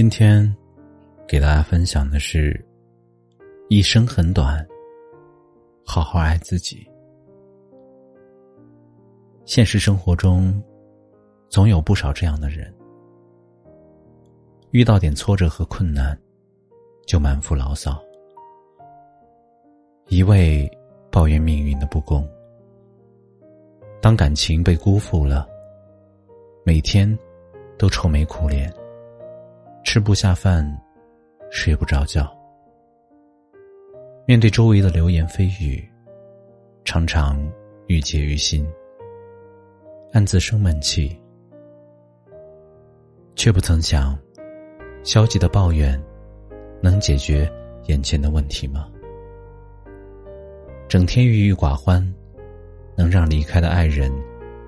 今天给大家分享的是：一生很短，好好爱自己。现实生活中，总有不少这样的人，遇到点挫折和困难，就满腹牢骚，一味抱怨命运的不公。当感情被辜负了，每天都愁眉苦脸。吃不下饭，睡不着觉。面对周围的流言蜚语，常常郁结于心，暗自生闷气，却不曾想，消极的抱怨能解决眼前的问题吗？整天郁郁寡欢，能让离开的爱人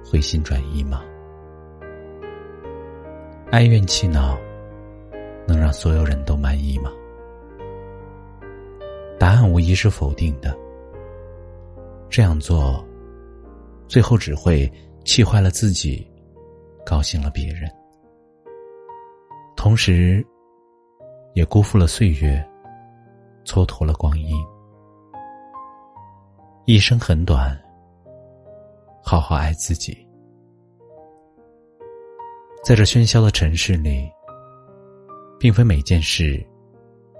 回心转意吗？哀怨气恼。能让所有人都满意吗？答案无疑是否定的。这样做，最后只会气坏了自己，高兴了别人，同时，也辜负了岁月，蹉跎了光阴。一生很短，好好爱自己。在这喧嚣的城市里。并非每件事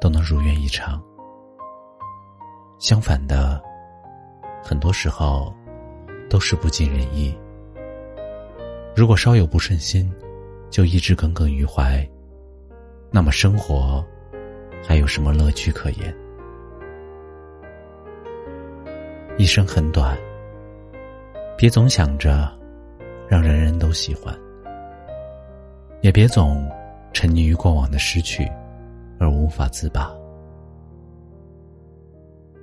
都能如愿以偿，相反的，很多时候都是不尽人意。如果稍有不顺心，就一直耿耿于怀，那么生活还有什么乐趣可言？一生很短，别总想着让人人都喜欢，也别总。沉溺于过往的失去，而无法自拔。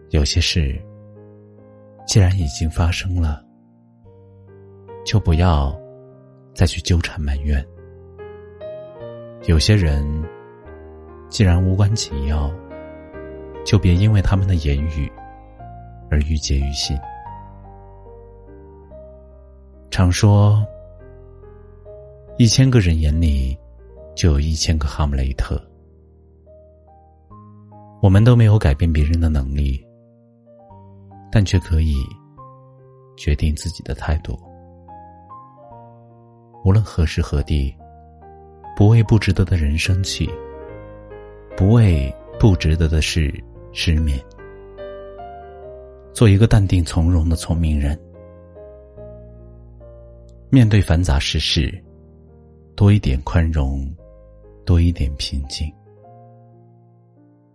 有些事，既然已经发生了，就不要再去纠缠埋怨。有些人，既然无关紧要，就别因为他们的言语而郁结于心。常说，一千个人眼里。就有一千个哈姆雷特，我们都没有改变别人的能力，但却可以决定自己的态度。无论何时何地，不为不值得的人生气，不为不值得的事失眠，做一个淡定从容的聪明人。面对繁杂世事，多一点宽容。多一点平静，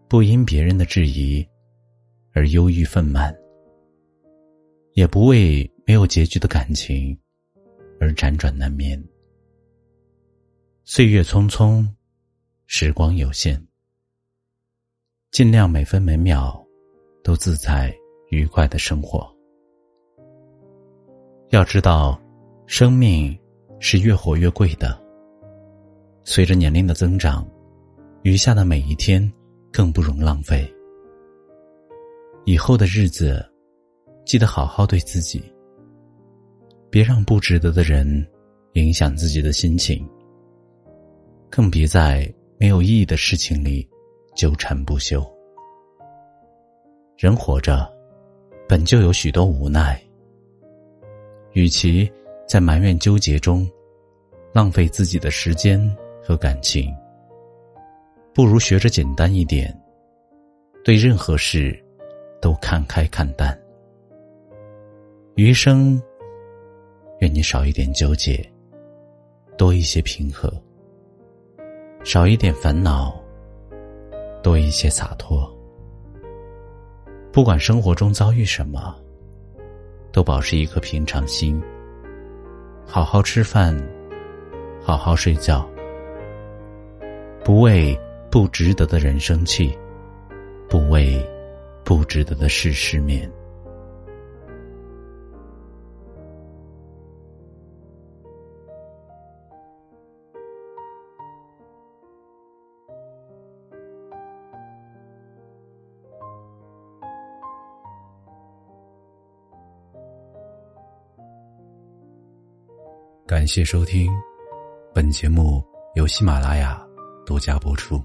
不因别人的质疑而忧郁愤懑，也不为没有结局的感情而辗转难眠。岁月匆匆，时光有限，尽量每分每秒都自在愉快的生活。要知道，生命是越活越贵的。随着年龄的增长，余下的每一天更不容浪费。以后的日子，记得好好对自己，别让不值得的人影响自己的心情，更别在没有意义的事情里纠缠不休。人活着，本就有许多无奈，与其在埋怨纠结中浪费自己的时间。和感情，不如学着简单一点，对任何事都看开看淡。余生，愿你少一点纠结，多一些平和；少一点烦恼，多一些洒脱。不管生活中遭遇什么，都保持一颗平常心，好好吃饭，好好睡觉。不为不值得的人生气，不为不值得的事失眠。感谢收听，本节目由喜马拉雅独家播出。